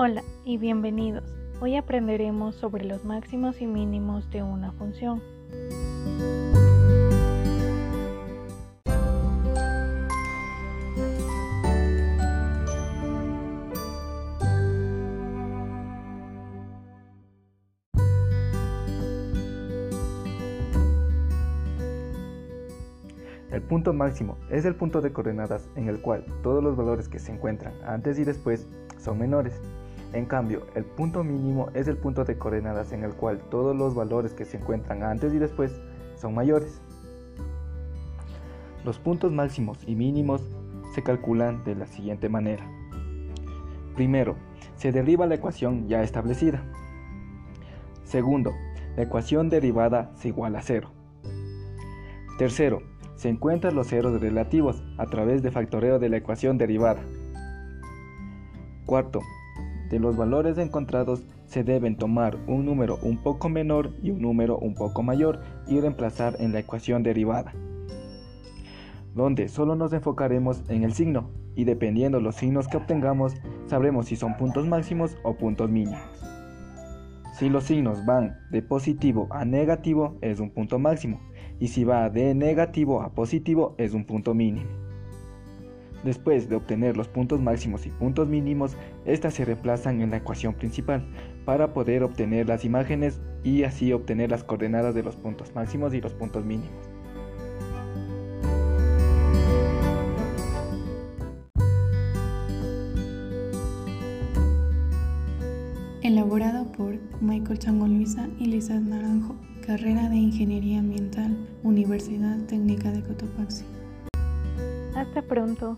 Hola y bienvenidos. Hoy aprenderemos sobre los máximos y mínimos de una función. El punto máximo es el punto de coordenadas en el cual todos los valores que se encuentran antes y después son menores. En cambio, el punto mínimo es el punto de coordenadas en el cual todos los valores que se encuentran antes y después son mayores. Los puntos máximos y mínimos se calculan de la siguiente manera. Primero, se deriva la ecuación ya establecida. Segundo, la ecuación derivada es igual a cero. Tercero, se encuentran los ceros relativos a través de factoreo de la ecuación derivada. Cuarto, de los valores encontrados se deben tomar un número un poco menor y un número un poco mayor y reemplazar en la ecuación derivada, donde solo nos enfocaremos en el signo y dependiendo los signos que obtengamos sabremos si son puntos máximos o puntos mínimos. Si los signos van de positivo a negativo es un punto máximo y si va de negativo a positivo es un punto mínimo. Después de obtener los puntos máximos y puntos mínimos, estas se reemplazan en la ecuación principal para poder obtener las imágenes y así obtener las coordenadas de los puntos máximos y los puntos mínimos. Elaborado por Michael Chango Luisa y Lisa Naranjo carrera de Ingeniería Ambiental, Universidad Técnica de Cotopaxi. Hasta pronto.